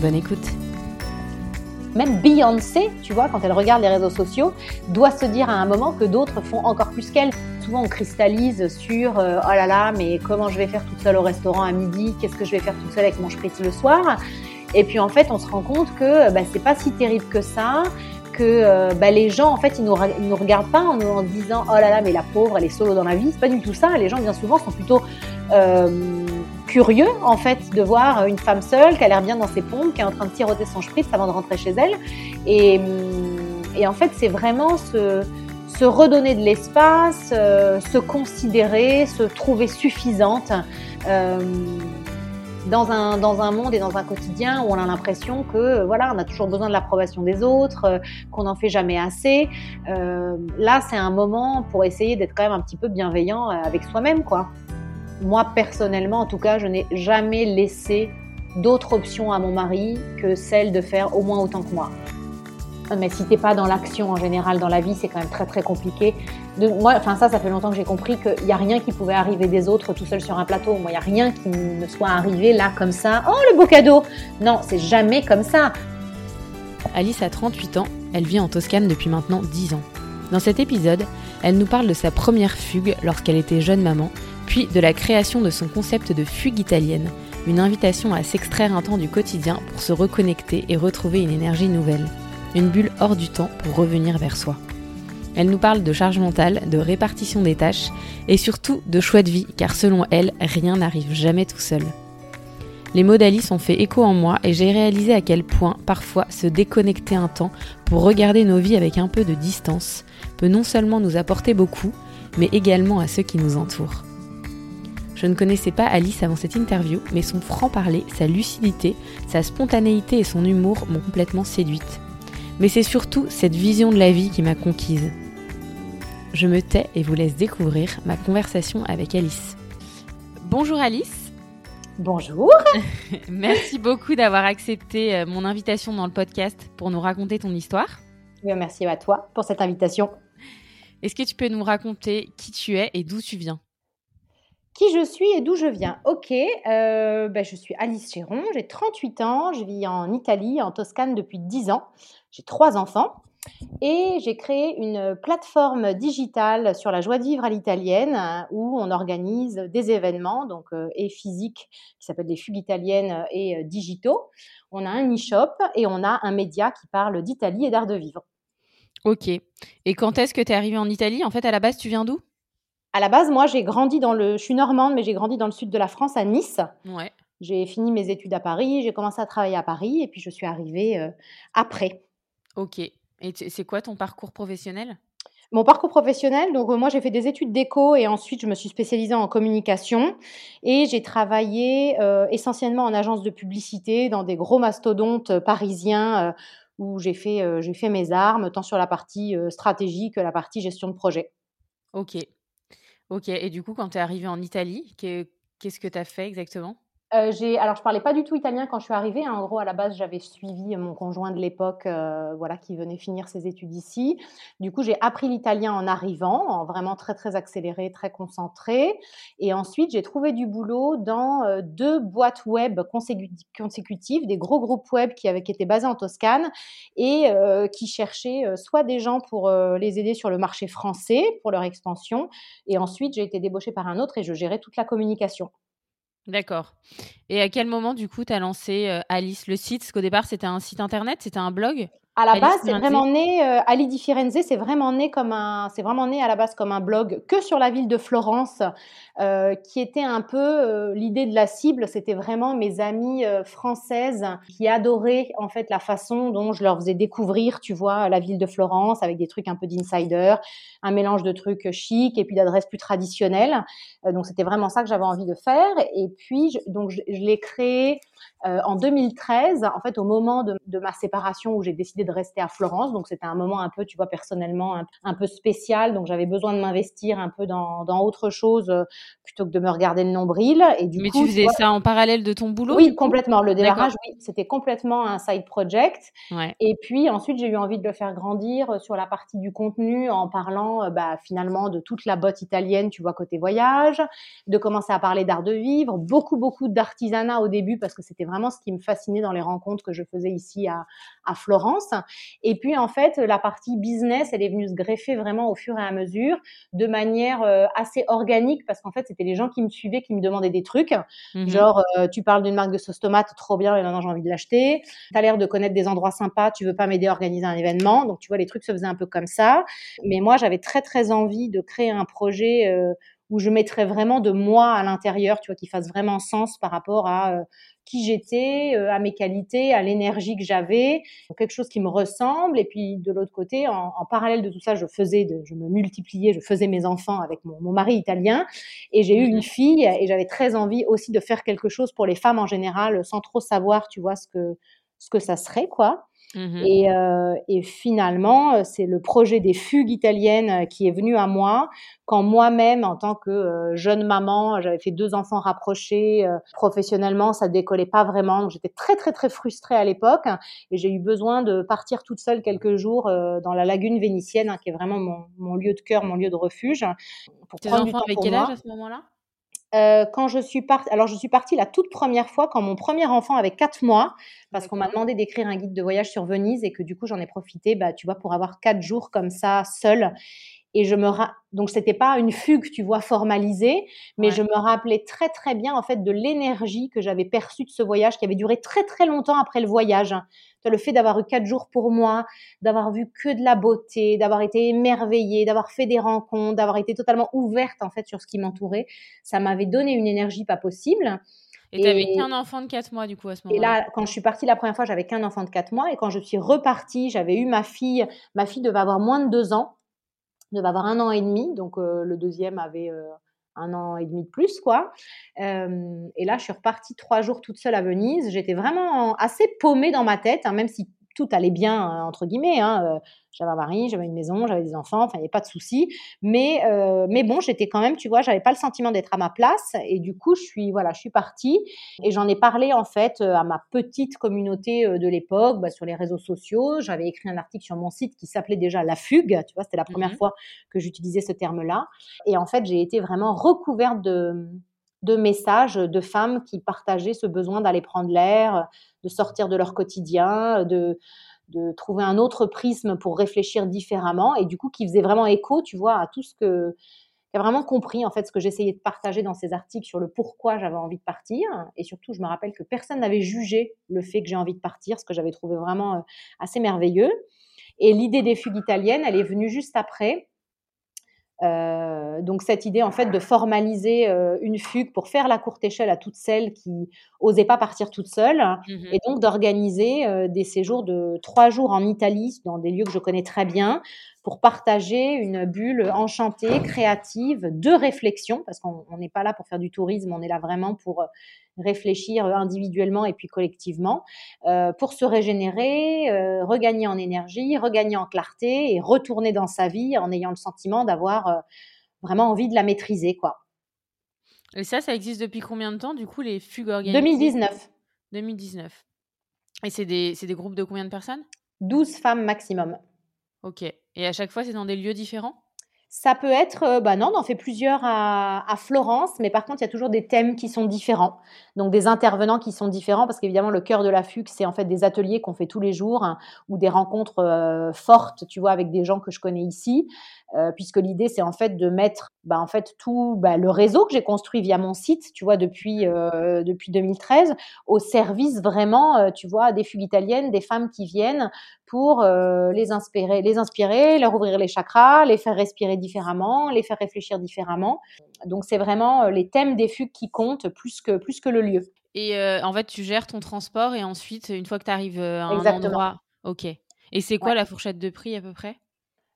Bonne écoute même Beyoncé, tu vois, quand elle regarde les réseaux sociaux, doit se dire à un moment que d'autres font encore plus qu'elle. Souvent, on cristallise sur euh, oh là là, mais comment je vais faire toute seule au restaurant à midi? Qu'est-ce que je vais faire toute seule avec mon spritz le soir? Et puis en fait, on se rend compte que bah, c'est pas si terrible que ça que euh, bah, les gens, en fait, ils nous, nous regardent pas en nous disant oh là là, mais la pauvre, elle est solo dans la vie. C'est pas du tout ça. Les gens, bien souvent, sont plutôt euh, curieux, en fait, de voir une femme seule qui a l'air bien dans ses pompes, qui est en train de tiroter son spritz avant de rentrer chez elle. Et, et en fait, c'est vraiment se, se redonner de l'espace, euh, se considérer, se trouver suffisante. Euh, dans un, dans un monde et dans un quotidien où on a l'impression que voilà, on a toujours besoin de l'approbation des autres, euh, qu'on n'en fait jamais assez. Euh, là, c'est un moment pour essayer d'être quand même un petit peu bienveillant euh, avec soi-même, quoi. Moi, personnellement, en tout cas, je n'ai jamais laissé d'autres options à mon mari que celle de faire au moins autant que moi. Mais si t'es pas dans l'action en général dans la vie, c'est quand même très très compliqué. De, moi, enfin ça, ça fait longtemps que j'ai compris qu'il n'y a rien qui pouvait arriver des autres tout seul sur un plateau. Moi, il n'y a rien qui me soit arrivé là comme ça. Oh, le beau cadeau Non, c'est jamais comme ça. Alice a 38 ans, elle vit en Toscane depuis maintenant 10 ans. Dans cet épisode, elle nous parle de sa première fugue lorsqu'elle était jeune maman, puis de la création de son concept de fugue italienne, une invitation à s'extraire un temps du quotidien pour se reconnecter et retrouver une énergie nouvelle une bulle hors du temps pour revenir vers soi. Elle nous parle de charge mentale, de répartition des tâches et surtout de choix de vie, car selon elle, rien n'arrive jamais tout seul. Les mots d'Alice ont fait écho en moi et j'ai réalisé à quel point parfois se déconnecter un temps pour regarder nos vies avec un peu de distance peut non seulement nous apporter beaucoup, mais également à ceux qui nous entourent. Je ne connaissais pas Alice avant cette interview, mais son franc-parler, sa lucidité, sa spontanéité et son humour m'ont complètement séduite mais c'est surtout cette vision de la vie qui m'a conquise. Je me tais et vous laisse découvrir ma conversation avec Alice. Bonjour Alice. Bonjour. merci beaucoup d'avoir accepté euh, mon invitation dans le podcast pour nous raconter ton histoire. Merci à toi pour cette invitation. Est-ce que tu peux nous raconter qui tu es et d'où tu viens? Qui je suis et d'où je viens. Ok, euh, ben je suis Alice Chéron, j'ai 38 ans, je vis en Italie, en Toscane depuis 10 ans. J'ai trois enfants et j'ai créé une plateforme digitale sur la joie de vivre à l'italienne où on organise des événements donc euh, et physiques qui s'appellent des fugues italiennes et euh, digitaux. On a un e-shop et on a un média qui parle d'Italie et d'art de vivre. Ok. Et quand est-ce que tu es arrivée en Italie? En fait, à la base, tu viens d'où? À la base, moi, j'ai grandi dans le. Je suis normande, mais j'ai grandi dans le sud de la France, à Nice. Ouais. J'ai fini mes études à Paris, j'ai commencé à travailler à Paris et puis je suis arrivée euh, après. Ok. Et c'est quoi ton parcours professionnel? Mon parcours professionnel, donc moi j'ai fait des études d'éco et ensuite je me suis spécialisée en communication et j'ai travaillé essentiellement en agence de publicité dans des gros mastodontes parisiens où j'ai fait, j'ai fait mes armes tant sur la partie stratégie que la partie gestion de projet. Ok. Ok. Et du coup, quand tu es arrivée en Italie, qu'est-ce que tu as fait exactement? Euh, alors, je parlais pas du tout italien quand je suis arrivée. Hein. En gros, à la base, j'avais suivi mon conjoint de l'époque, euh, voilà, qui venait finir ses études ici. Du coup, j'ai appris l'italien en arrivant, en vraiment très très accéléré, très concentré. Et ensuite, j'ai trouvé du boulot dans euh, deux boîtes web consécutives, des gros groupes web qui avaient qui étaient basés en Toscane et qui cherchaient soit des gens pour les aider sur le marché français pour leur expansion. Et ensuite, j'ai été débauchée par un autre et je gérais toute la communication. D'accord. Et à quel moment, du coup, tu as lancé euh, Alice, le site? Parce qu'au départ, c'était un site internet, c'était un blog? À la base, c'est vraiment né, euh, Ali di Firenze, c'est vraiment né comme un, c'est vraiment né à la base comme un blog que sur la ville de Florence, euh, qui était un peu euh, l'idée de la cible. C'était vraiment mes amies françaises qui adoraient en fait la façon dont je leur faisais découvrir, tu vois, la ville de Florence avec des trucs un peu d'insider, un mélange de trucs chics et puis d'adresses plus traditionnelles. donc c'était vraiment ça que j'avais envie de faire. Et puis donc je, je l'ai créé en 2013, en fait au moment de, de ma séparation où j'ai décidé de rester à Florence. Donc c'était un moment un peu, tu vois, personnellement un, peu spécial. Donc j'avais besoin de m'investir un peu dans, dans, autre chose euh, plutôt que de me regarder le nombril. Et du Mais tu faisais ça en parallèle de ton boulot Oui, complètement. Le démarrage, oui, c'était complètement un side project. Et puis ensuite, j'ai eu envie de le faire grandir euh, sur la partie du contenu en parlant euh, bah, finalement de toute la botte italienne, tu vois, côté voyage, de commencer à parler d'art de vivre, beaucoup, beaucoup d'artisanat au début parce que c'était vraiment ce qui me fascinait dans les rencontres que je faisais ici à, à Florence. Et puis en fait, la partie business, elle est venue se greffer vraiment au fur et à mesure, de manière euh, assez organique, parce qu'en fait, c'était les gens qui me suivaient qui me demandaient des trucs, mmh genre euh, tu parles d'une marque de sauce tomate, trop bien, et maintenant j'ai envie de l'acheter. Tu as l'air de connaître des endroits sympas, tu veux pas m'aider à organiser un événement, donc tu vois les trucs se faisaient un peu comme ça. Mais moi, j'avais très très envie de créer un projet. Euh, où je mettrais vraiment de moi à l'intérieur, tu vois, qui fasse vraiment sens par rapport à qui j'étais, euh, à mes qualités, à l'énergie que j'avais, quelque chose qui me ressemble. Et puis de l'autre côté, en, parallèle de tout ça, je faisais, je me multipliais, je faisais mes enfants avec mon, mon mari italien, et j'ai eu une mhm. fille, et j'avais très envie aussi de faire quelque chose pour les femmes en général, sans trop savoir, tu vois, ce que ce que ça serait, quoi. Mmh et, euh, et, finalement, euh, c'est le projet des fugues italiennes euh, qui est venu à moi quand moi-même, en tant que jeune maman, j'avais fait deux enfants rapprochés, professionnellement, ça décollait pas vraiment. Donc j'étais très très très frustrée à l'époque et j'ai eu besoin de partir toute seule quelques jours dans la lagune vénitienne, hein, qui est vraiment mon, mon, lieu de cœur, mon lieu de refuge. Pour Tes enfants avec quel âge à ce moment-là? Euh, quand je suis partie, alors je suis partie la toute première fois quand mon premier enfant avait 4 mois, parce qu'on m'a demandé d'écrire un guide de voyage sur Venise et que du coup j'en ai profité, bah, tu vois, pour avoir 4 jours comme ça seule. Et je me ra... donc c'était pas une fugue, tu vois, formalisée, mais je me rappelais très très bien en fait de l'énergie que j'avais perçue de ce voyage qui avait duré très très longtemps après le voyage le fait d'avoir eu quatre jours pour moi, d'avoir vu que de la beauté, d'avoir été émerveillée, d'avoir fait des rencontres, d'avoir été totalement ouverte en fait sur ce qui m'entourait, ça m'avait donné une énergie pas possible. Et tu n'avais qu'un enfant de 4 mois, du coup, à ce moment-là. Et là, quand je suis partie la première fois, j'avais qu'un enfant de 4 mois. Et quand je suis repartie, j'avais eu ma fille. Ma fille devait avoir moins de 2 ans, devait avoir un an et demi. Donc, euh, le deuxième avait euh, un an et demi de plus, quoi. Et là, je suis repartie trois jours toute seule à Venise. J'étais vraiment assez paumée dans ma tête, hein, même si tout allait bien, entre guillemets. Hein, euh, j'avais un mari, j'avais une maison, j'avais des enfants, enfin, il n'y avait pas de souci. Mais, euh, mais bon, j'étais quand même, tu vois, j'avais pas le sentiment d'être à ma place. Et du coup, je suis, voilà, je suis partie. Et j'en ai parlé, en fait, à ma petite communauté de l'époque, bah, sur les réseaux sociaux. J'avais écrit un article sur mon site qui s'appelait déjà La Fugue. Tu vois, c'était la première mmh fois que j'utilisais ce terme-là. Et en fait, j'ai été vraiment recouverte de de messages de femmes qui partageaient ce besoin d'aller prendre l'air, de sortir de leur quotidien, de, de trouver un autre prisme pour réfléchir différemment et du coup qui faisait vraiment écho, tu vois, à tout ce que qui a vraiment compris en fait ce que j'essayais de partager dans ces articles sur le pourquoi j'avais envie de partir et surtout je me rappelle que personne n'avait jugé le fait que j'ai envie de partir, ce que j'avais trouvé vraiment euh, assez merveilleux. Et l'idée des fugues italiennes, elle est venue juste après. Euh, donc cette idée en fait de formaliser euh, une fugue pour faire la courte échelle à toutes celles qui osaient pas partir toutes seules mmh et donc d'organiser euh, des séjours de trois jours en Italie dans des lieux que je connais très bien pour partager une bulle enchantée, créative, de réflexion parce qu'on n'est pas là pour faire du tourisme, on est là vraiment pour réfléchir individuellement et puis collectivement, euh, pour se régénérer, euh, regagner en énergie, regagner en clarté et retourner dans sa vie en ayant le sentiment d'avoir euh, vraiment envie de la maîtriser, quoi. Et ça, ça existe depuis combien de temps, du coup, les fugues organisées 2019. 2019. Et c'est des, des groupes de combien de personnes? 12 femmes maximum. Ok. Et à chaque fois, c'est dans des lieux différents? Ça peut être, euh, bah non, on en fait plusieurs à, Florence, mais par contre, il y a toujours des thèmes qui sont différents. Donc, des intervenants qui sont différents, parce qu'évidemment, le cœur de la fugue, c'est en fait des ateliers qu'on fait tous les jours, hein, ou des rencontres euh, fortes, tu vois, avec des gens que je connais ici. Euh, puisque l'idée c'est en fait de mettre bah, en fait tout bah, le réseau que j'ai construit via mon site, tu vois, depuis euh, depuis 2013, au service vraiment, euh, tu vois, des fugues italiennes, des femmes qui viennent pour les inspirer, les inspirer, leur ouvrir les chakras, les faire respirer différemment, les faire réfléchir différemment. Donc c'est vraiment les thèmes des fugues qui comptent plus que plus que le lieu. Et en fait, tu gères ton transport et ensuite, une fois que tu arrives à un endroit, ok. Et c'est quoi la fourchette de prix à peu près?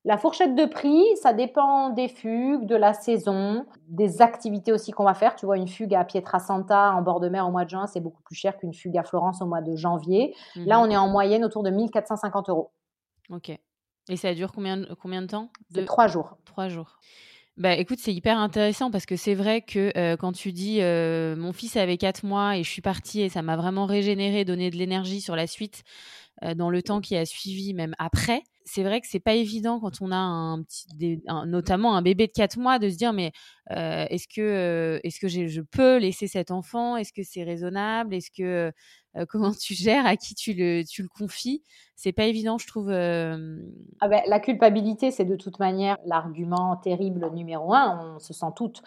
La fourchette de prix, ça dépend des fugues, de la saison, des activités aussi qu'on va faire. Tu vois, une fugue à Pietrasanta en bord de mer au mois de juin, c'est beaucoup plus cher qu'une fugue à Florence au mois de janvier. Là, mhm. on est en moyenne autour de 1450 euros. Ok. Et ça dure combien, combien de temps de... Trois jours. Trois jours. Bah, écoute, c'est hyper intéressant parce que c'est vrai que euh, quand tu dis euh, mon fils avait quatre mois et je suis partie et ça m'a vraiment régénéré, donné de l'énergie sur la suite euh, dans le temps qui a suivi, même après, c'est vrai que c'est pas évident quand on a un petit, notamment un bébé de 4 mois, de se dire mais est-ce que est-ce que je peux laisser cet enfant? Est-ce que c'est raisonnable? Est-ce que comment tu gères? À qui tu le tu le confies? C'est pas évident, je trouve. Ah ben, la culpabilité, c'est de toute manière l'argument terrible numéro un. On se sent toutes.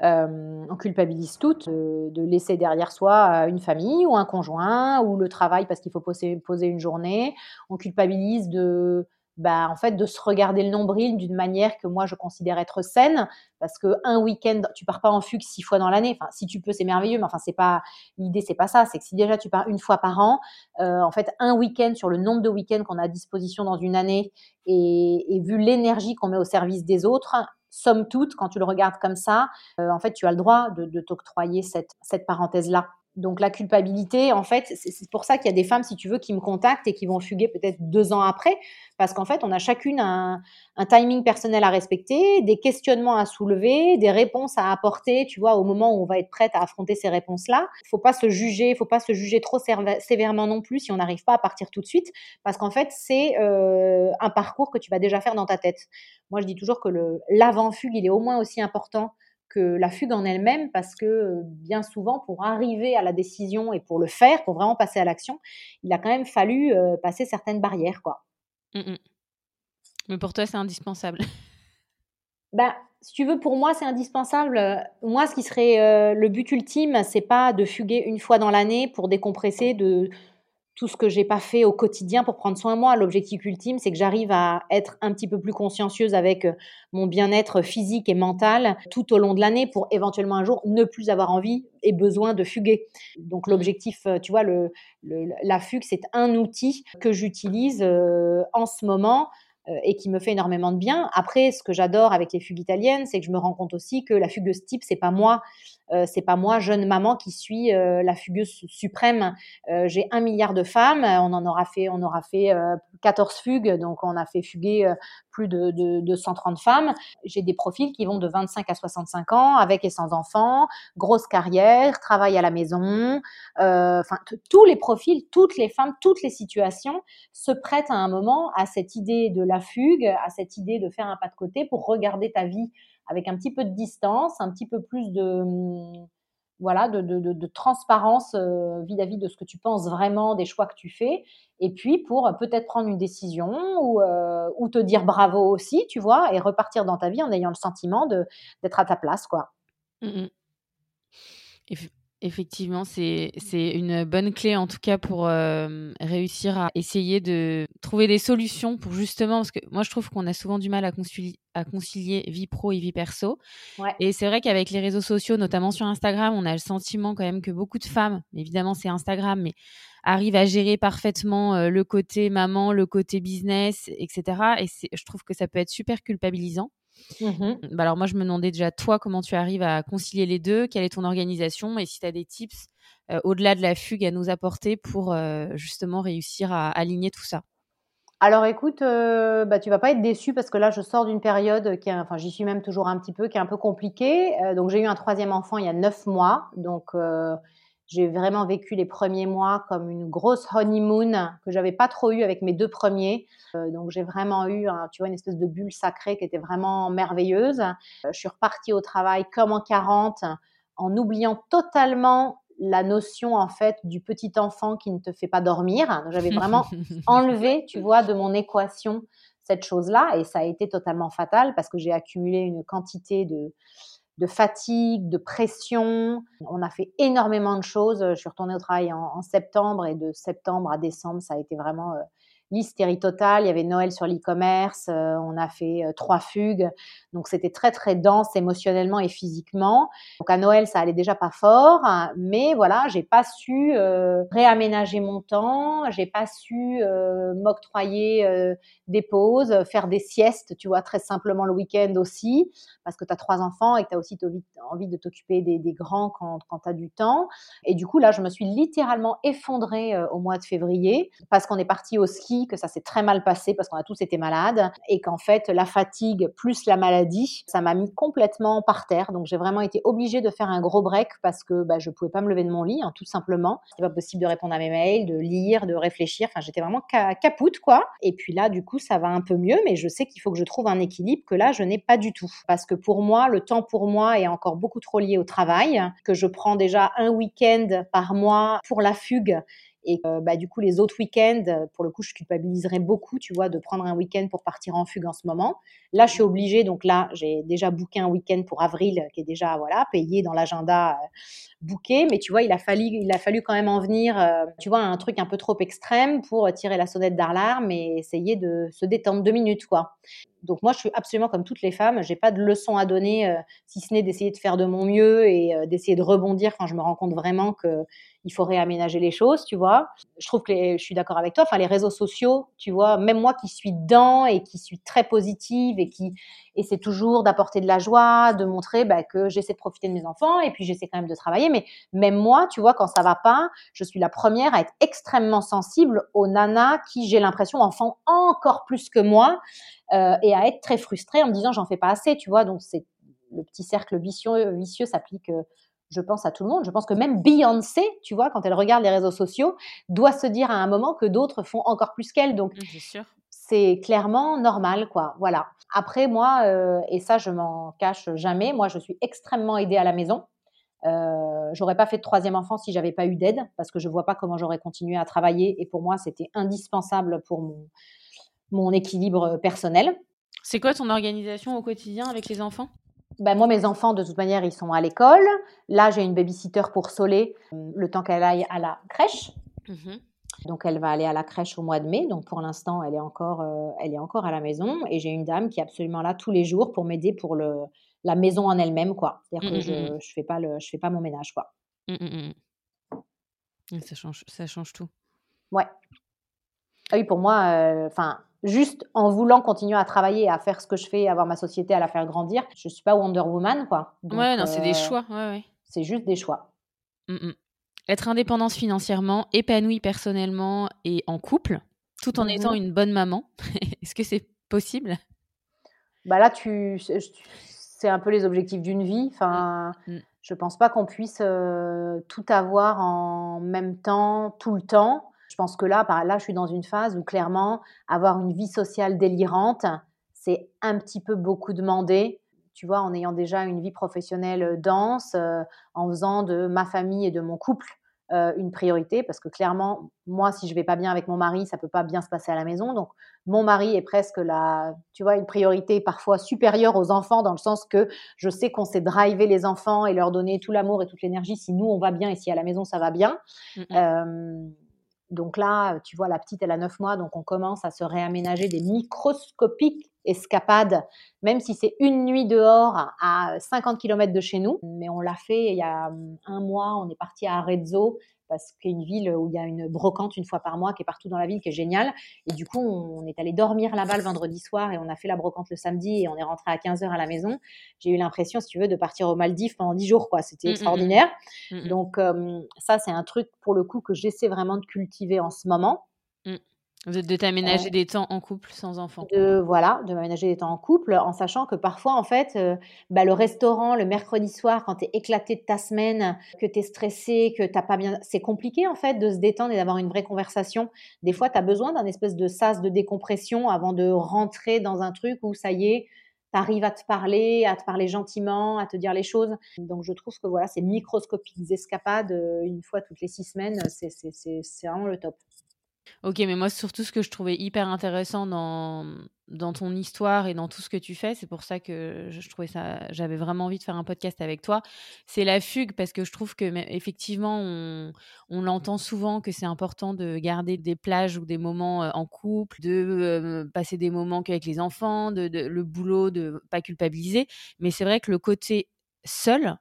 on culpabilise toutes de laisser derrière soi une famille ou un conjoint ou le travail parce qu'il faut poser, poser une journée. On culpabilise de bah, en fait, de se regarder le nombril d'une manière que moi je considère être saine, parce que un week-end, tu pars pas en fugue six fois dans l'année. Enfin, si tu peux, c'est merveilleux, mais enfin, c'est pas l'idée, c'est pas ça. C'est que si déjà tu pars une fois par an, euh, en fait, un week-end sur le nombre de week-ends qu'on a à disposition dans une année, et, vu l'énergie qu'on met au service des autres, somme toute, quand tu le regardes comme ça, euh, en fait, tu as le droit de, de t'octroyer cette, cette parenthèse-là. Donc la culpabilité, en fait, c'est pour ça qu'il y a des femmes, si tu veux, qui me contactent et qui vont fuguer peut-être deux ans après, parce qu'en fait, on a chacune un, timing personnel à respecter, des questionnements à soulever, des réponses à apporter, tu vois, au moment où on va être prête à affronter ces réponses-là. Il faut pas se juger, il faut pas se juger trop sévèrement non plus si on n'arrive pas à partir tout de suite, parce qu'en fait, c'est euh, un parcours que tu vas déjà faire dans ta tête. Moi, je dis toujours que l'avant-fugue, il est au moins aussi important que la fugue en elle-même, parce que euh, bien souvent, pour arriver à la décision et pour le faire, pour vraiment passer à l'action, il a quand même fallu euh, passer certaines barrières, quoi. Mmh Mais pour toi, c'est indispensable. Ben, si tu veux, pour moi, c'est indispensable. Moi, ce qui serait le but ultime, c'est pas de fuguer une fois dans l'année pour décompresser de tout ce que j'ai pas fait au quotidien pour prendre soin de moi. L'objectif ultime, c'est que j'arrive à être un petit peu plus consciencieuse avec euh, mon bien-être physique et mental tout au long de l'année pour éventuellement un jour ne plus avoir envie et besoin de fuguer. Donc mmh. l'objectif, euh, tu vois, le, la fugue, c'est un outil que j'utilise euh, en ce moment et qui me fait énormément de bien. Après, ce que j'adore avec les fugues italiennes, c'est que je me rends compte aussi que la fugueuse type, c'est pas moi. Euh, c'est pas moi, jeune maman, qui suis euh, la fugueuse suprême. Euh, j'ai un milliard de femmes. On en aura fait, on aura fait 14 fugues, donc on a fait fuguer plus de, de, 130 femmes. J'ai des profils qui vont de 25 à 65 ans, avec et sans enfants, grosse carrière, travail à la maison. Enfin, tous les profils, toutes les femmes, toutes les situations se prêtent à un moment à cette idée de la fugue, à cette idée de faire un pas de côté pour regarder ta vie avec un petit peu de distance, un petit peu plus de hum, voilà de, de, de, transparence euh, vis-à-vis de ce que tu penses vraiment des choix que tu fais, et puis pour peut-être prendre une décision ou, euh, ou te dire bravo aussi, tu vois, et repartir dans ta vie en ayant le sentiment d'être à ta place, quoi. Mmh Effectivement, c'est une bonne clé en tout cas pour euh, réussir à essayer de trouver des solutions pour justement, parce que moi je trouve qu'on a souvent du mal à concilier, à concilier vie pro et vie perso. Et c'est vrai qu'avec les réseaux sociaux, notamment sur Instagram, on a le sentiment quand même que beaucoup de femmes, évidemment c'est Instagram, mais arrivent à gérer parfaitement euh, le côté maman, le côté business, etc. Et je trouve que ça peut être super culpabilisant. Mmh bah alors moi, je me demandais déjà, toi, comment tu arrives à concilier les deux? Quelle est ton organisation? Et si tu as des tips euh, au-delà de la fugue à nous apporter pour euh, justement réussir à aligner tout ça? Alors écoute, euh, bah, tu vas pas être déçu parce que là, je sors d'une période qui, est, enfin, j'y suis même toujours un petit peu, qui est un peu compliquée. donc j'ai eu un troisième enfant il y a neuf mois, donc j'ai vraiment vécu les premiers mois comme une grosse honeymoon que j'avais pas trop eu avec mes deux premiers. Euh, donc j'ai vraiment eu, tu vois, une espèce de bulle sacrée qui était vraiment merveilleuse. Euh, je suis repartie au travail comme en 40 en oubliant totalement la notion en fait du petit enfant qui ne te fait pas dormir. J'avais vraiment enlevé, tu vois, de mon équation cette chose-là et ça a été totalement fatal parce que j'ai accumulé une quantité de, de fatigue, de pression. On a fait énormément de choses. Je suis retournée au travail en, septembre et de septembre à décembre, ça a été vraiment euh, l'hystérie totale. Il y avait Noël sur l'e-commerce. Euh, on a fait euh, trois fugues. Donc, c'était très, très dense émotionnellement et physiquement. Donc, à Noël, ça allait déjà pas fort. Mais voilà, j'ai pas su euh, réaménager mon temps. J'ai pas su m'octroyer des pauses, faire des siestes, tu vois, très simplement le week-end aussi. Parce que tu as trois enfants et que tu as aussi envie de t'occuper des, des, grands quand, quand tu as du temps. Et du coup, là, je me suis littéralement effondrée au mois de février parce qu'on est parti au ski que ça s'est très mal passé parce qu'on a tous été malades et qu'en fait la fatigue plus la maladie, ça m'a mis complètement par terre. Donc j'ai vraiment été obligée de faire un gros break parce que bah, je pouvais pas me lever de mon lit, hein, tout simplement. C'était pas possible de répondre à mes mails, de lire, de réfléchir. Enfin j'étais vraiment capoute quoi. Et puis là du coup ça va un peu mieux, mais je sais qu'il faut que je trouve un équilibre que là je n'ai pas du tout parce que pour moi le temps pour moi est encore beaucoup trop lié au travail, que je prends déjà un week-end par mois pour la fugue et bah, du coup, les autres week-ends, pour le coup, je culpabiliserais beaucoup, tu vois, de prendre un week-end pour partir en fugue en ce moment. Là, je suis obligée, donc là, j'ai déjà booké un week-end pour avril qui est déjà, voilà, payé dans l'agenda euh. Mais tu vois, il a fallu, quand même en venir, euh, tu vois, un truc un peu trop extrême pour tirer la sonnette d'alarme et essayer de se détendre deux minutes, quoi. Donc moi, je suis absolument comme toutes les femmes. J'ai pas de leçon à donner, euh, si ce n'est d'essayer de faire de mon mieux et d'essayer de rebondir quand je me rends compte vraiment que il faut réaménager les choses, tu vois. Je trouve que je suis d'accord avec toi. Enfin, les réseaux sociaux, tu vois, même moi qui suis dedans et qui suis très positive et qui essaie toujours d'apporter de la joie, de montrer bah, que j'essaie de profiter de mes enfants et puis j'essaie quand même de travailler. Mais même moi, tu vois, quand ça va pas, je suis la première à être extrêmement sensible aux nanas qui, j'ai l'impression, en font encore plus que moi euh, et à être très frustrée en me disant j'en fais pas assez, tu vois. Donc c'est le petit cercle vicieux, vicieux s'applique euh, je pense à tout le monde. Je pense que même Beyoncé, tu vois, quand elle regarde les réseaux sociaux, doit se dire à un moment que d'autres font encore plus qu'elle. Donc, c'est clairement normal, quoi. Voilà. Après, moi, euh, et ça, je m'en cache jamais, moi, je suis extrêmement aidée à la maison. Euh, j'aurais pas fait de troisième enfant si j'avais pas eu d'aide, parce que je vois pas comment j'aurais continué à travailler. Et pour moi, c'était indispensable pour mon, mon équilibre personnel. C'est quoi ton organisation au quotidien avec les enfants? Ben moi, mes enfants, de toute manière, ils sont à l'école. Là, j'ai une babysitter pour Solé, euh, le temps qu'elle aille à la crèche. Mmh donc, elle va aller à la crèche au mois de mai. Donc, pour l'instant, elle est encore, euh, elle est encore à la maison. Et j'ai une dame qui est absolument là tous les jours pour m'aider pour le, la maison en elle-même, quoi. C'est-à-dire que mmh, je, ne mmh, fais pas le, je fais pas mon ménage, quoi. Ça change, ça change tout. Ouais. Ah oui, pour moi, euh, enfin, juste en voulant continuer à travailler, à faire ce que je fais, avoir ma société, à la faire grandir, je suis pas Wonder Woman, quoi. ouais, non, c'est des euh, choix. Ouais, ouais. C'est juste des choix. Mmh Être indépendante financièrement, épanouie personnellement et en couple, tout en mmh étant une bonne maman, est-ce que c'est possible? Bah là, tu, c'est un peu les objectifs d'une vie. Enfin, je pense pas qu'on puisse euh, tout avoir en même temps, tout le temps. Je pense que là, par là, je suis dans une phase où clairement, avoir une vie sociale délirante, c'est un petit peu beaucoup demandé. Tu vois, en ayant déjà une vie professionnelle euh, dense, euh, en faisant de ma famille et de mon couple euh, une priorité, parce que clairement, moi, si je vais pas bien avec mon mari, ça peut pas bien se passer à la maison. Donc, mon mari est presque la, tu vois, une priorité parfois supérieure aux enfants, dans le sens que je sais qu'on sait driver les enfants et leur donner tout l'amour et toute l'énergie si nous on va bien et si à la maison ça va bien. Mmh donc là, tu vois, la petite, elle a 9 mois, donc on commence à se réaménager des microscopiques escapades, même si c'est une nuit dehors à 50 km de chez nous. Mais on l'a fait il y a un mois, on est parti à Arezzo parce qu'il y a une ville où il y a une brocante une fois par mois qui est partout dans la ville, qui est géniale. Et du coup, on est allé dormir là-bas le vendredi soir et on a fait la brocante le samedi et on est rentré à 15h à la maison. J'ai eu l'impression, si tu veux, de partir aux Maldives pendant 10 jours, quoi. C'était mmh, mmh. extraordinaire. Donc, ça, c'est un truc, pour le coup, que j'essaie vraiment de cultiver en ce moment. De, t'aménager des temps en couple sans enfant. De, voilà, de m'aménager des temps en couple, en sachant que parfois, en fait, euh, bah, le restaurant, le mercredi soir, quand tu es éclaté de ta semaine, que tu es stressé, que t'as pas bien. C'est compliqué, en fait, de se détendre et d'avoir une vraie conversation. Des fois, tu as besoin d'un espèce de sas de décompression avant de rentrer dans un truc où ça y est, tu arrives à te parler, à te parler gentiment, à te dire les choses. Donc, je trouve que voilà, ces microscopiques escapades, euh, une fois toutes les six semaines, c'est vraiment le top. Ok, mais moi, surtout, ce que je trouvais hyper intéressant dans, dans ton histoire et dans tout ce que tu fais. C'est pour ça que je, trouvais ça, j'avais vraiment envie de faire un podcast avec toi. C'est la fugue parce que je trouve que effectivement, on, on l'entend souvent que c'est important de garder des plages ou des moments en couple, de passer des moments qu'avec les enfants, de, le boulot, de pas culpabiliser. Mais c'est vrai que le côté seul,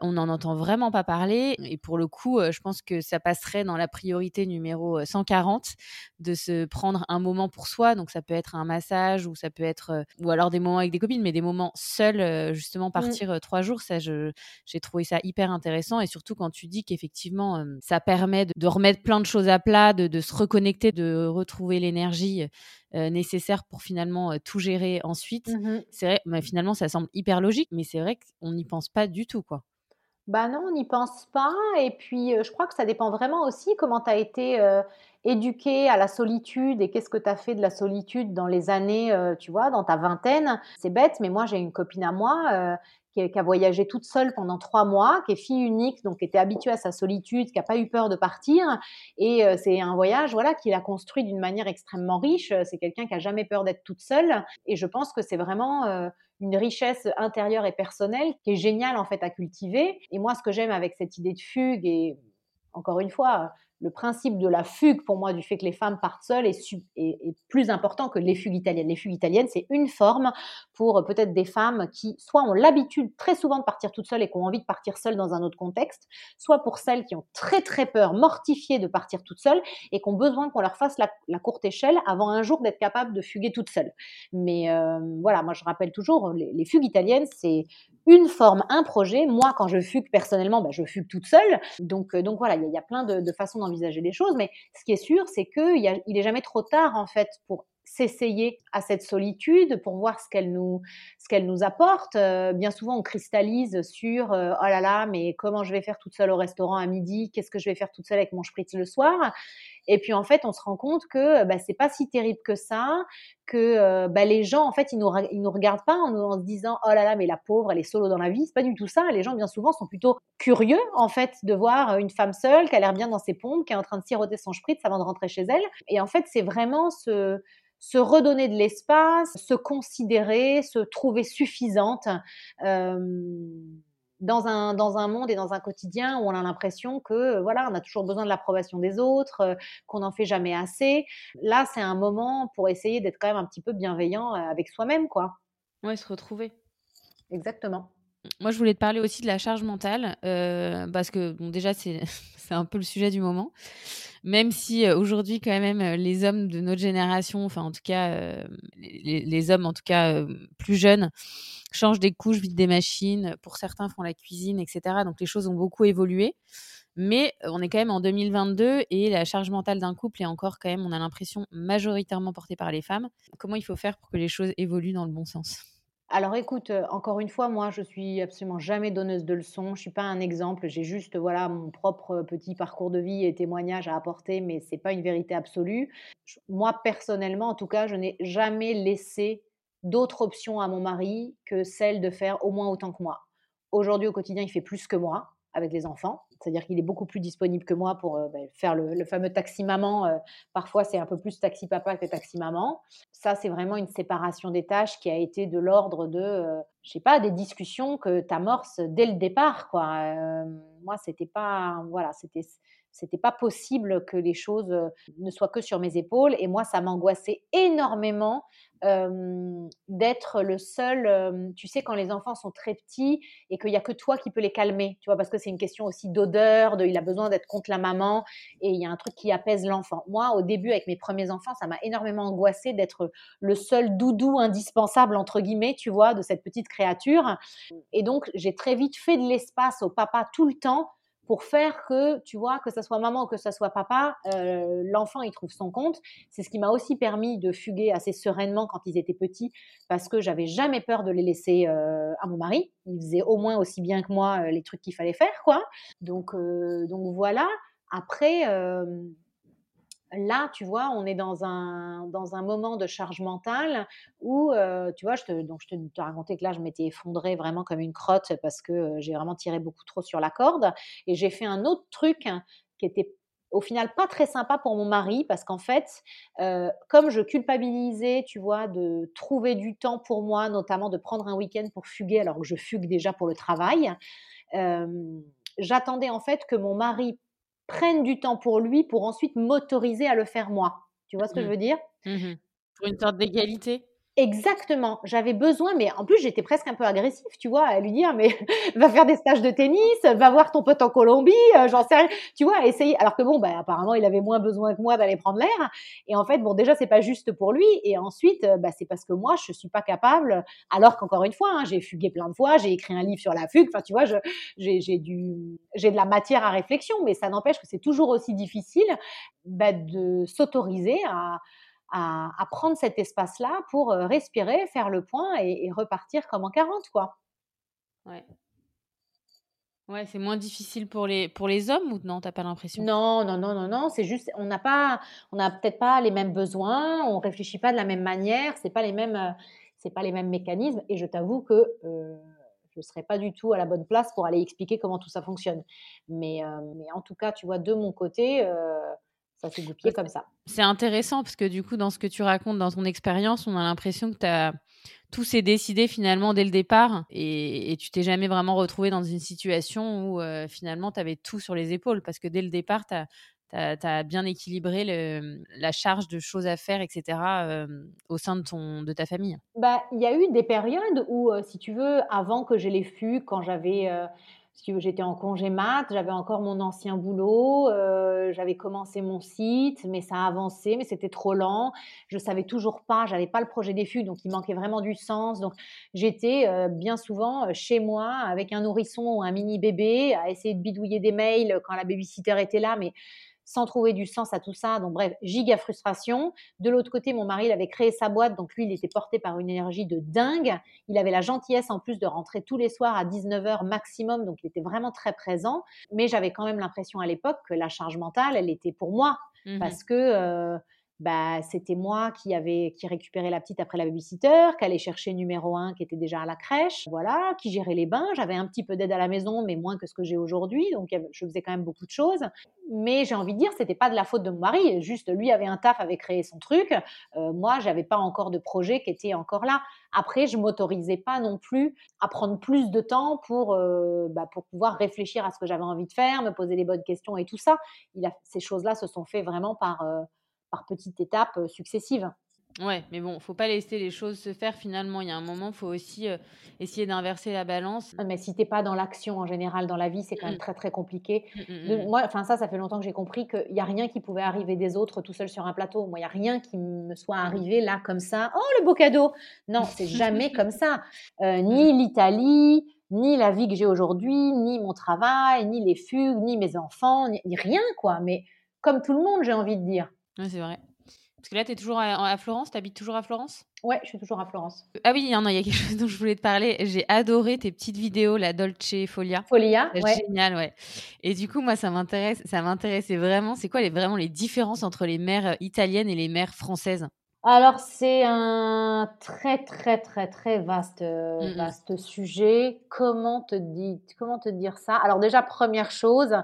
on n'en entend vraiment pas parler. Et pour le coup, je pense que ça passerait dans la priorité numéro 140 de se prendre un moment pour soi. Donc ça peut être un massage ou ça peut être ou alors des moments avec des copines, mais des moments seuls, justement mmh. partir trois jours. Ça, j'ai trouvé ça hyper intéressant. Et surtout quand tu dis qu'effectivement, ça permet de, remettre plein de choses à plat, de, se reconnecter, de retrouver l'énergie. nécessaire pour finalement tout gérer ensuite. Mmh c'est vrai, mais finalement, ça semble hyper logique, mais c'est vrai qu'on n'y pense pas du tout, quoi. Bah non, on n'y pense pas. Et puis, je crois que ça dépend vraiment aussi comment tu as été éduqué à la solitude et qu'est-ce que tu as fait de la solitude dans les années, tu vois, dans ta vingtaine. C'est bête, mais moi, j'ai une copine à moi qui, a voyagé toute seule pendant trois mois, qui est fille unique, donc qui était habituée à sa solitude, qui n'a pas eu peur de partir. Et c'est un voyage, voilà, qu'il a construit d'une manière extrêmement riche. C'est quelqu'un qui a jamais peur d'être toute seule. Et je pense que c'est vraiment une richesse intérieure et personnelle qui est géniale en fait à cultiver. Et moi, ce que j'aime avec cette idée de fugue, et encore une fois, le principe de la fugue, pour moi, du fait que les femmes partent seules est, plus important que les fugues italiennes. Les fugues italiennes, c'est une forme pour euh, peut-être des femmes qui, soit ont l'habitude très souvent de partir toutes seules et qui ont envie de partir seules dans un autre contexte, soit pour celles qui ont très très peur, mortifiées de partir toutes seules et qui ont besoin qu'on leur fasse la, courte échelle avant un jour d'être capable de fuguer toutes seules. Mais euh, voilà, moi je rappelle toujours, les, fugues italiennes, c'est une forme, un projet. Moi, quand je fugue personnellement, bah, je fugue toute seule. Donc, euh, donc voilà, il y, a plein de, façons d'envisager les choses. Mais ce qui est sûr, c'est qu'il il est jamais trop tard en fait pour s'essayer à cette solitude pour voir ce qu'elle nous ce qu'elle nous apporte. Euh, bien souvent, on cristallise sur euh, oh là là, mais comment je vais faire toute seule au restaurant à midi? Qu'est-ce que je vais faire toute seule avec mon spritz le soir? Et puis en fait, on se rend compte que bah, c'est pas si terrible que ça, que euh, bah, les gens en fait ils nous ils nous regardent pas en, nous, se disant oh là là, mais la pauvre, elle est solo dans la vie. C'est pas du tout ça. Les gens bien souvent sont plutôt curieux en fait de voir une femme seule qui a l'air bien dans ses pompes, qui est en train de siroter son spritz avant de rentrer chez elle. Et en fait, c'est vraiment se redonner de l'espace, se considérer, se trouver suffisante euh, dans, un, dans un monde et dans un quotidien où on a l'impression que voilà, on a toujours besoin de l'approbation des autres, euh, qu'on n'en fait jamais assez. Là, c'est un moment pour essayer d'être quand même un petit peu bienveillant euh, avec soi-même, quoi. Ouais, se retrouver. Exactement. Moi, je voulais te parler aussi de la charge mentale, parce que bon, déjà, c'est un peu le sujet du moment même si euh, aujourd'hui quand même euh, les hommes de notre génération, enfin en tout cas euh, les, hommes en tout cas plus jeunes, changent des couches, vident des machines, pour certains font la cuisine, etc. Donc les choses ont beaucoup évolué. Mais on est quand même en 2022 et la charge mentale d'un couple est encore quand même, on a l'impression, majoritairement portée par les femmes. Comment il faut faire pour que les choses évoluent dans le bon sens? Alors écoute, encore une fois, moi je suis absolument jamais donneuse de leçons, je suis pas un exemple, j'ai juste voilà mon propre petit parcours de vie et témoignage à apporter, mais c'est pas une vérité absolue. moi personnellement, en tout cas, je n'ai jamais laissé d'autres options à mon mari que celle de faire au moins autant que moi. Aujourd'hui au quotidien, il fait plus que moi avec les enfants. C'est-à-dire qu'il est beaucoup plus disponible que moi pour euh, ben, faire le, fameux taxi maman. Euh, parfois, c'est un peu plus taxi papa que taxi maman. Ça, c'est vraiment une séparation des tâches qui a été de l'ordre de, euh, je sais pas, des discussions que tu amorces dès le départ. Quoi. moi, c'était pas, voilà, c'était c'était pas possible que les choses ne soient que sur mes épaules. Et moi, ça m'angoissait énormément d'être le seul. tu sais, quand les enfants sont très petits et qu'il n'y a que toi qui peux les calmer, tu vois, parce que c'est une question aussi d'odeur, de, il a besoin d'être contre la maman et il y a un truc qui apaise l'enfant. Moi, au début, avec mes premiers enfants, ça m'a énormément angoissé d'être le seul doudou indispensable, entre guillemets, tu vois, de cette petite créature. Et donc, j'ai très vite fait de l'espace au papa tout le temps pour faire que, tu vois, que ce soit maman ou que ce soit papa, euh, l'enfant, il trouve son compte. C'est ce qui m'a aussi permis de fuguer assez sereinement quand ils étaient petits, parce que j'avais jamais peur de les laisser euh, à mon mari. Il faisait au moins aussi bien que moi euh, les trucs qu'il fallait faire, quoi. Donc, donc voilà. Après, là, tu vois, on est dans un, dans un moment de charge mentale où, euh, tu vois, je te, donc je te, racontais que là, je m'étais effondrée vraiment comme une crotte parce que euh, j'ai vraiment tiré beaucoup trop sur la corde. Et j'ai fait un autre truc qui était au final pas très sympa pour mon mari parce qu'en fait, euh, comme je culpabilisais, tu vois, de trouver du temps pour moi, notamment de prendre un week-end pour fuguer alors que je fugue déjà pour le travail, j'attendais en fait que mon mari prenne du temps pour lui pour ensuite m'autoriser à le faire moi. Tu vois ce que je mmh. veux dire? Mmh Pour une sorte d'égalité? Exactement. J'avais besoin, mais en plus j'étais presque un peu agressive, tu vois, à lui dire mais va faire des stages de tennis, va voir ton pote en Colombie, euh, j'en sais rien, tu vois, essayer. Alors que bon, bah, apparemment il avait moins besoin que moi d'aller prendre l'air. Et en fait, bon, déjà c'est pas juste pour lui, et ensuite, euh, bah, c'est parce que moi je suis pas capable. Alors qu'encore une fois, hein, j'ai fugué plein de fois, j'ai écrit un livre sur la fugue. Enfin, tu vois, j'ai du, j'ai de la matière à réflexion, mais ça n'empêche que c'est toujours aussi difficile bah, de s'autoriser à à, prendre cet espace-là pour euh, respirer, faire le point et, repartir comme en 40, quoi. Ouais. Ouais, c'est moins difficile pour les, pour les hommes ou non, t'as pas l'impression? Non, non, non, non, non, c'est juste, on n'a pas, on n'a peut-être pas les mêmes besoins, on réfléchit pas de la même manière, c'est pas les mêmes, euh, c'est pas les mêmes mécanismes, et je t'avoue que euh, je ne serais pas du tout à la bonne place pour aller expliquer comment tout ça fonctionne. Mais, mais en tout cas, tu vois, de mon côté, ça comme ça. C'est intéressant parce que du coup, dans ce que tu racontes, dans ton expérience, on a l'impression que as... tout s'est décidé finalement dès le départ et, tu t'es jamais vraiment retrouvé dans une situation où euh, finalement tu avais tout sur les épaules parce que dès le départ, tu as, bien équilibré la charge de choses à faire, etc., euh, au sein de, ton, de ta famille. Bah, il y a eu des périodes où, euh, si tu veux, avant que je les fus, quand j'avais j'étais en congé mat, j'avais encore mon ancien boulot, euh, j'avais commencé mon site, mais ça a avancé, mais c'était trop lent. Je savais toujours pas, j'avais pas le projet des fugues, donc il manquait vraiment du sens. Donc j'étais euh, bien souvent euh, chez moi avec un nourrisson ou un mini bébé à essayer de bidouiller des mails quand la babysitter était là, mais sans trouver du sens à tout ça. Donc bref, giga frustration. De l'autre côté, mon mari, il avait créé sa boîte, donc lui, il était porté par une énergie de dingue. Il avait la gentillesse en plus de rentrer tous les soirs à 19h maximum, donc il était vraiment très présent. Mais j'avais quand même l'impression à l'époque que la charge mentale, elle était pour moi. Mmh parce que euh, bah, c'était moi qui avait qui récupérait la petite après la babysitter, qui allait chercher numéro un qui était déjà à la crèche, voilà, qui gérait les bains. J'avais un petit peu d'aide à la maison, mais moins que ce que j'ai aujourd'hui, donc je faisais quand même beaucoup de choses. Mais j'ai envie de dire, c'était pas de la faute de mon mari, juste lui avait un taf, avait créé son truc. Euh, moi, j'avais pas encore de projet qui était encore là. Après, je m'autorisais pas non plus à prendre plus de temps pour euh, bah, pour pouvoir réfléchir à ce que j'avais envie de faire, me poser les bonnes questions et tout ça. Ces choses-là se sont fait vraiment par euh, par petites étapes euh, successives. Ouais, mais bon, faut pas laisser les choses se faire finalement. Il y a un moment, faut aussi euh, essayer d'inverser la balance. Mais si t'es pas dans l'action en général dans la vie, c'est quand même très très compliqué. Moi, enfin ça, ça fait longtemps que j'ai compris qu'il y a rien qui pouvait arriver des autres tout seul sur un plateau. Moi, il y a rien qui me soit arrivé là comme ça. Oh le beau cadeau Non, c'est jamais comme ça. Euh, ni l'Italie, ni la vie que j'ai aujourd'hui, ni mon travail, ni les fugues, ni mes enfants, ni, ni rien quoi. Mais comme tout le monde, j'ai envie de dire. Oui, c'est vrai. Parce que là, tu es toujours à, Florence, tu habites toujours à Florence? Ouais, je suis toujours à Florence. Ah oui, il y, a quelque chose dont je voulais te parler. J'ai adoré tes petites vidéos, la Dolce Folia. Folia, ouais. Génial, ouais. Et du coup, moi, ça m'intéresse, ça m'intéressait vraiment. C'est quoi les, vraiment les différences entre les mères euh, italiennes et les mères françaises? Alors c'est un très très très très vaste euh, mmh vaste sujet. Comment te dire comment te dire ça? Alors déjà première chose,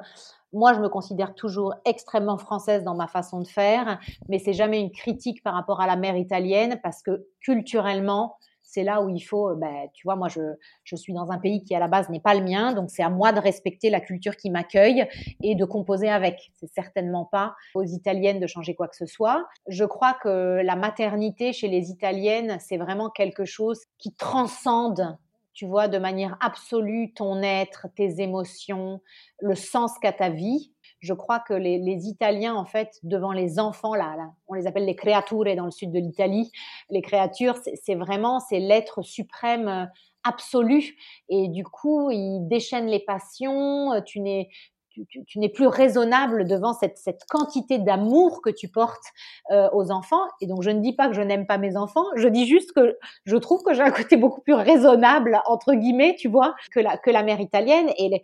moi, je me considère toujours extrêmement française dans ma façon de faire, mais c'est jamais une critique par rapport à la mère italienne parce que culturellement, c'est là où il faut, ben, tu vois, moi, je, je suis dans un pays qui à la base n'est pas le mien, donc c'est à moi de respecter la culture qui m'accueille et de composer avec. C'est certainement pas aux Italiennes de changer quoi que ce soit. Je crois que la maternité chez les Italiennes, c'est vraiment quelque chose qui transcende tu vois de manière absolue ton être, tes émotions, le sens qu'a ta vie. Je crois que les, Italiens, en fait, devant les enfants, là, on les appelle les creature dans le sud de l'Italie. Les créatures, c'est vraiment, c'est l'être suprême euh, absolu. Et du coup, ils déchaînent les passions. Euh, tu n'es, tu, n'es plus raisonnable devant cette, cette quantité d'amour que tu portes euh, aux enfants. Et donc, je ne dis pas que je n'aime pas mes enfants, je dis juste que je trouve que j'ai un côté beaucoup plus raisonnable, entre guillemets, tu vois, que la, que la mère italienne. Et,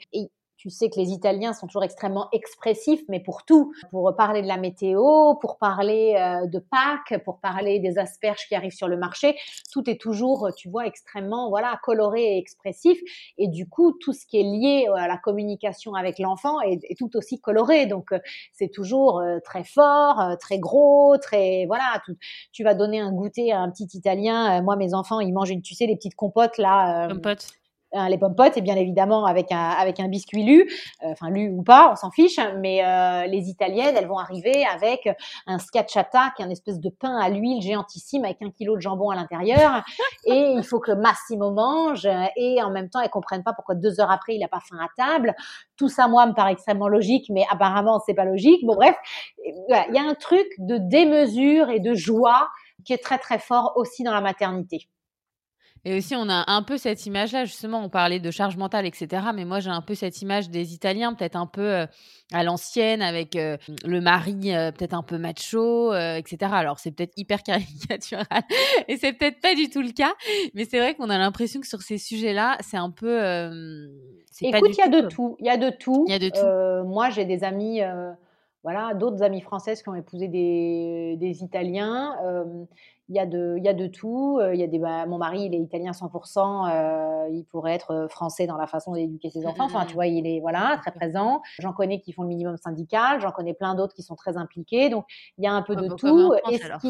Tu sais que les Italiens sont toujours extrêmement expressifs, mais pour tout, pour parler de la météo, pour parler euh, de Pâques, pour parler des asperges qui arrivent sur le marché, tout est toujours, tu vois, extrêmement voilà coloré et expressif. Et du coup, tout ce qui est lié à la communication avec l'enfant est, tout aussi coloré. Donc, euh, c'est toujours euh, très fort, très gros, très voilà. tu vas donner un goûter à un petit Italien. moi, mes enfants, ils mangent tu sais, les petites compotes là. compotes Hein, les pommes potes et bien évidemment avec un avec un biscuit lu, euh, enfin lu ou pas, on s'en fiche. Mais euh, les italiennes, elles vont arriver avec un schiacciata, qui est un espèce de pain à l'huile géantissime avec un kilo de jambon à l'intérieur. et il faut que Massimo mange et en même temps, elles comprennent pas pourquoi deux heures après il a pas faim à table. Tout ça, moi, me paraît extrêmement logique, mais apparemment c'est pas logique. Bon bref, il y a un truc de démesure et de joie qui est très très fort aussi dans la maternité. Et aussi, on a un peu cette image-là, justement, on parlait de charge mentale, etc. Mais moi, j'ai un peu cette image des Italiens, peut-être un peu euh, à l'ancienne, avec euh, le mari euh, peut-être un peu macho, etc. Alors, c'est peut-être hyper caricatural, et c'est peut-être pas du tout le cas. Mais c'est vrai qu'on a l'impression que sur ces sujets-là, c'est un peu... Écoute, il y a de tout. Il y a de tout. Il y a de tout. moi, j'ai des amis voilà, d'autres amies françaises qui ont épousé des, des Italiens il y a de, il y a de tout. Euh, il y a des, bah, mon mari, il est italien 100%. Euh, il pourrait être euh, français dans la façon d'éduquer ses enfants. Enfin, tu vois, il est voilà très présent. J'en connais qui font le minimum syndical. J'en connais plein d'autres qui sont très impliqués. Donc, il y a un peu de tout. Est-ce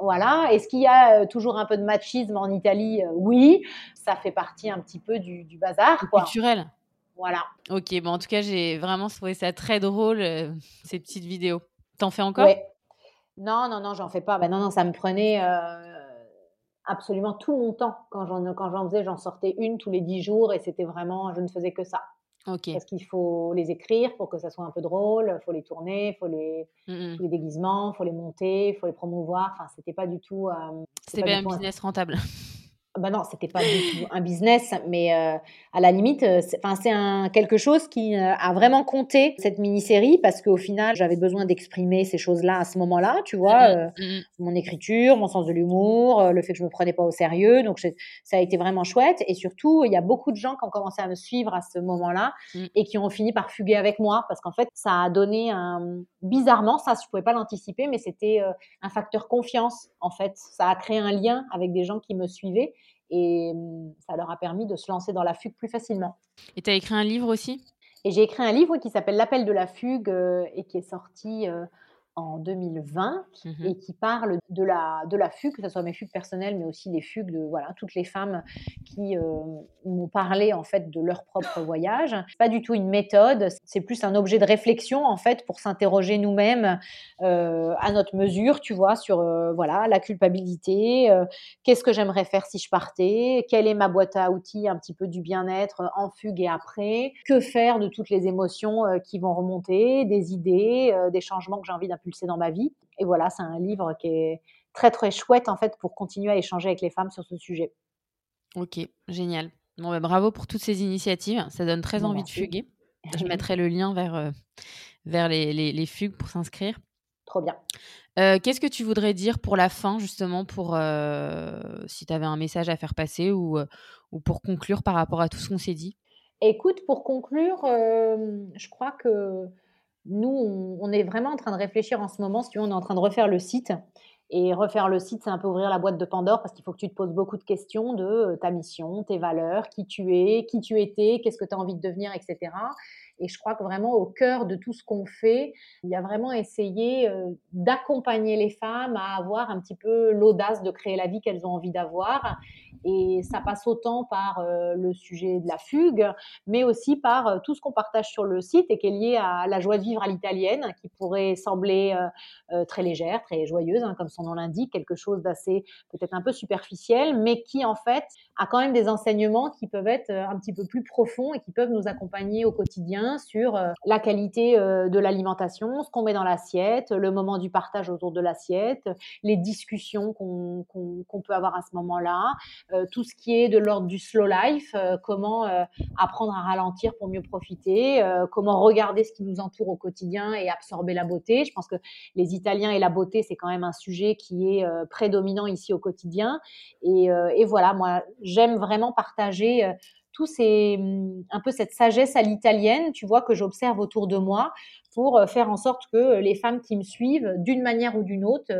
voilà. Est-ce qu'il y a toujours un peu de machisme en Italie? Oui. Ça fait partie un petit peu du, du bazar. Quoi. Culturel. Voilà. Ok. Bon, en tout cas, j'ai vraiment trouvé ça très drôle ces petites vidéos. T'en fais encore? Non, non, non, j'en fais pas. Ben non, non, ça me prenait euh, absolument tout mon temps. Quand j'en, quand j'en faisais, j'en sortais une tous les dix jours et c'était vraiment, je ne faisais que ça. Ok. Parce qu'il faut les écrire pour que ça soit un peu drôle, il faut les tourner, il faut les, mmh les déguisements, il faut les monter, il faut les promouvoir. Enfin, c'était pas du tout. Euh, c'était pas, un business rentable. Ben non, c'était pas du tout un business, mais euh, à la limite, euh, enfin c'est un quelque chose qui euh, a vraiment compté cette mini-série parce qu'au final, j'avais besoin d'exprimer ces choses-là à ce moment-là, tu vois, mmh mmh mon écriture, mon sens de l'humour, le fait que je me prenais pas au sérieux, donc ça a été vraiment chouette. Et surtout, il y a beaucoup de gens qui ont commencé à me suivre à ce moment-là mmh. et qui ont fini par fuguer avec moi parce qu'en fait, ça a donné un bizarrement, ça je pouvais pas l'anticiper, mais c'était un facteur confiance en fait. Ça a créé un lien avec des gens qui me suivaient et mmh, ça leur a permis de se lancer dans la fugue plus facilement. Et tu as écrit un livre aussi? Et j'ai écrit un livre qui s'appelle L'appel de la fugue euh, et qui est sorti euh, en 2020 mmh et qui parle de la, de la fugue, que ce soit mes fugues personnelles, mais aussi les fugues de voilà, toutes les femmes qui euh, m'ont parlé en fait de leur propre voyage. Pas du tout une méthode, c'est plus un objet de réflexion en fait pour s'interroger nous-mêmes euh, à notre mesure, tu vois, sur euh, voilà la culpabilité, qu'est-ce que j'aimerais faire si je partais, quelle est ma boîte à outils un petit peu du bien-être en fugue et après, que faire de toutes les émotions qui vont remonter, des idées, des changements que j'ai envie d'impulser dans ma vie. Et voilà, c'est un livre qui est très très chouette en fait pour continuer à échanger avec les femmes sur ce sujet. Ok, génial. Bon, bah, bravo pour toutes ces initiatives. Ça donne très envie de fuguer. Je mettrai le lien vers, euh, vers les, les, fugues pour s'inscrire. Trop bien. Euh, qu'est-ce que tu voudrais dire pour la fin, justement, pour euh, si tu avais un message à faire passer ou, ou pour conclure par rapport à tout ce qu'on s'est dit? Écoute, pour conclure, je crois que nous, on, est vraiment en train de réfléchir en ce moment. Si on est en train de refaire le site. Et refaire le site, c'est un peu ouvrir la boîte de Pandore parce qu'il faut que tu te poses beaucoup de questions de euh, ta mission, tes valeurs, qui tu es, qui tu étais, qu'est-ce que tu as envie de devenir, etc. Et je crois que vraiment au cœur de tout ce qu'on fait, il y a vraiment essayé euh, d'accompagner les femmes à avoir un petit peu l'audace de créer la vie qu'elles ont envie d'avoir et ça passe autant par euh, le sujet de la fugue, mais aussi par euh, tout ce qu'on partage sur le site et qui est lié à la joie de vivre à l'italienne, qui pourrait sembler euh, très légère, très joyeuse, hein, comme son nom l'indique, quelque chose d'assez peut-être un peu superficiel, mais qui en fait a quand même des enseignements qui peuvent être un petit peu plus profonds et qui peuvent nous accompagner au quotidien sur la qualité de l'alimentation, ce qu'on met dans l'assiette, le moment du partage autour de l'assiette, les discussions qu'on peut avoir à ce moment-là, tout ce qui est de l'ordre du slow life, euh, comment euh, apprendre à ralentir pour mieux profiter, comment regarder ce qui nous entoure au quotidien et absorber la beauté. Je pense que les Italiens et la beauté, c'est quand même un sujet qui est prédominant ici au quotidien. Et, et voilà, moi, j'aime vraiment partager tout c'est un peu cette sagesse à l'italienne, tu vois, que j'observe autour de moi pour faire en sorte que les femmes qui me suivent, d'une manière ou d'une autre,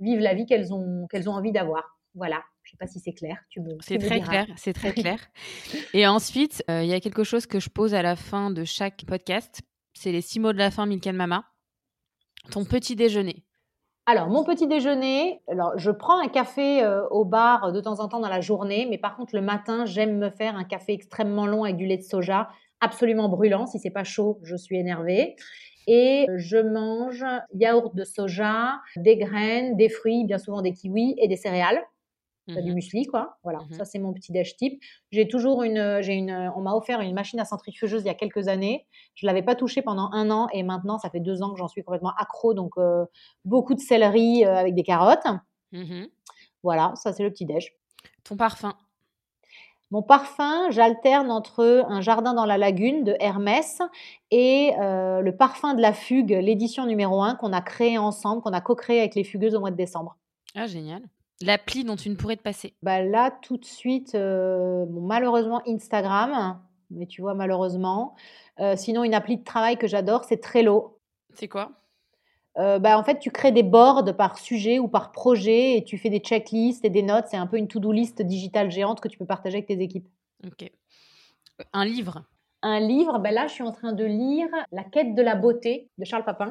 vivent la vie qu'elles ont, qu'elles ont envie d'avoir. Voilà. Sais pas si c'est clair. Tu me, c'est très clair. C'est très clair. Et ensuite, il y a quelque chose que je pose à la fin de chaque podcast. C'est les six mots de la fin, Milkan Mama. Ton petit déjeuner. Alors, mon petit déjeuner, alors je prends un café euh, au bar de temps en temps dans la journée, mais par contre le matin, j'aime me faire un café extrêmement long avec du lait de soja, absolument brûlant. Si c'est pas chaud, je suis énervée. Et je mange yaourt de soja, des graines, des fruits, bien souvent des kiwis et des céréales du mmh muesli, quoi. Voilà, mmh ça c'est mon petit déj type. J'ai toujours une, j'ai une, on m'a offert une machine à centrifugeuse il y a quelques années. Je l'avais pas touchée pendant un an et maintenant ça fait deux ans que j'en suis complètement accro. Donc euh, beaucoup de céleri euh, avec des carottes. Mmh voilà, ça c'est le petit déj. Ton parfum? Mon parfum, j'alterne entre un jardin dans la lagune de Hermès et euh, le parfum de la fugue, l'édition numéro 1 qu'on a créé ensemble, qu'on a co-créé avec les fugueuses au mois de décembre. Ah, génial. L'appli dont tu ne pourrais te passer bah Là, tout de suite, euh, malheureusement, Instagram. Mais tu vois, malheureusement. Euh, sinon, une appli de travail que j'adore, c'est Trello. C'est quoi? Euh, bah, En fait, tu crées des boards par sujet ou par projet et tu fais des checklists et des notes. C'est un peu une to-do list digitale géante que tu peux partager avec tes équipes. Ok. Un livre? Un livre, bah là, je suis en train de lire La quête de la beauté de Charles Papin.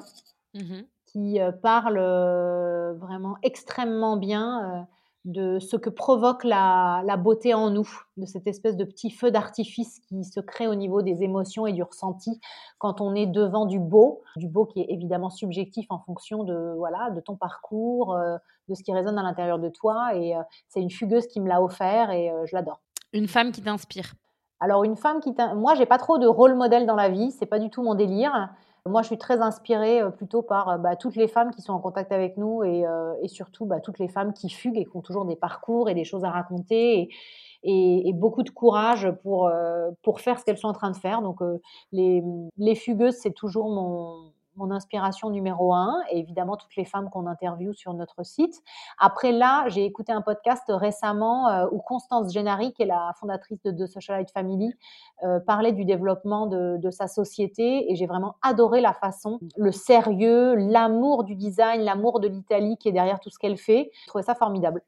Mmh qui euh, parle euh, vraiment extrêmement bien euh, de ce que provoque la, beauté en nous, de cette espèce de petit feu d'artifice qui se crée au niveau des émotions et du ressenti quand on est devant du beau, du beau qui est évidemment subjectif en fonction de voilà de ton parcours, de ce qui résonne à l'intérieur de toi. Et c'est une fugueuse qui me l'a offert et je l'adore. Une femme qui t'inspire? Alors une femme qui moi j'ai pas trop de rôle modèle dans la vie, c'est pas du tout mon délire. Moi, je suis très inspirée euh, plutôt par euh, bah, toutes les femmes qui sont en contact avec nous et, euh, surtout bah, toutes les femmes qui fuguent et qui ont toujours des parcours et des choses à raconter et, beaucoup de courage pour, pour faire ce qu'elles sont en train de faire. Donc, les, les fugueuses, c'est toujours mon, mon inspiration numéro un, et évidemment toutes les femmes qu'on interviewe sur notre site. Après là, j'ai écouté un podcast récemment euh, où Constance Gennari, qui est la fondatrice de The Socialite Family, euh, parlait du développement de, de sa société, et j'ai vraiment adoré la façon, le sérieux, l'amour du design, l'amour de l'Italie qui est derrière tout ce qu'elle fait. Je trouvais ça formidable.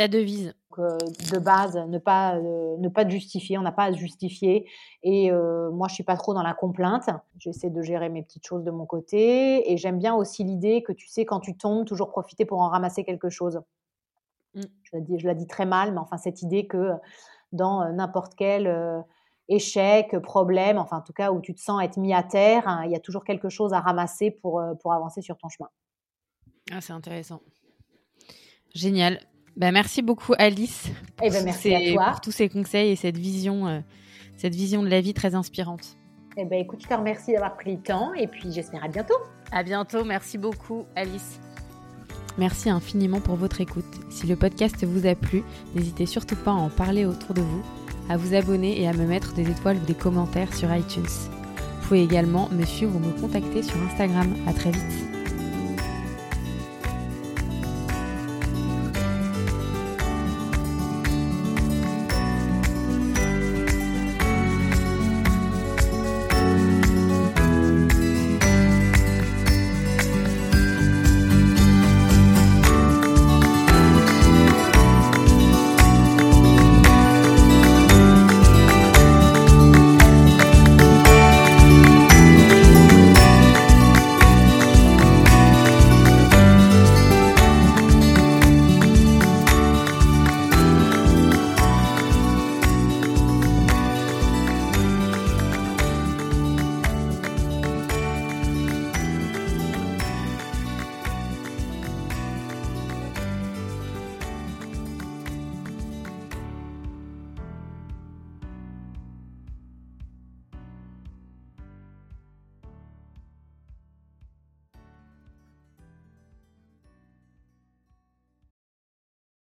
Ta devise euh, de base, ne pas, euh, ne pas justifier, on n'a pas à se justifier. Et euh, moi, je suis pas trop dans la complainte. J'essaie de gérer mes petites choses de mon côté. Et j'aime bien aussi l'idée que tu sais, quand tu tombes, toujours profiter pour en ramasser quelque chose. Mmh. Je, la dis, je la dis très mal, mais enfin, cette idée que dans n'importe quel échec, problème, enfin, en tout cas, où tu te sens être mis à terre, hein, il y a toujours quelque chose à ramasser pour, pour avancer sur ton chemin. Ah, c'est intéressant. Génial. Bah, merci beaucoup Alice pour, eh ben, merci à toi. pour tous ces conseils et cette vision, euh, cette vision de la vie très inspirante. Eh ben, écoute, je te remercie d'avoir pris le temps et puis j'espère à bientôt. À bientôt, merci beaucoup Alice. Merci infiniment pour votre écoute. Si le podcast vous a plu, n'hésitez surtout pas à en parler autour de vous, à vous abonner et à me mettre des étoiles ou des commentaires sur iTunes. Vous pouvez également me suivre ou me contacter sur Instagram. À très vite.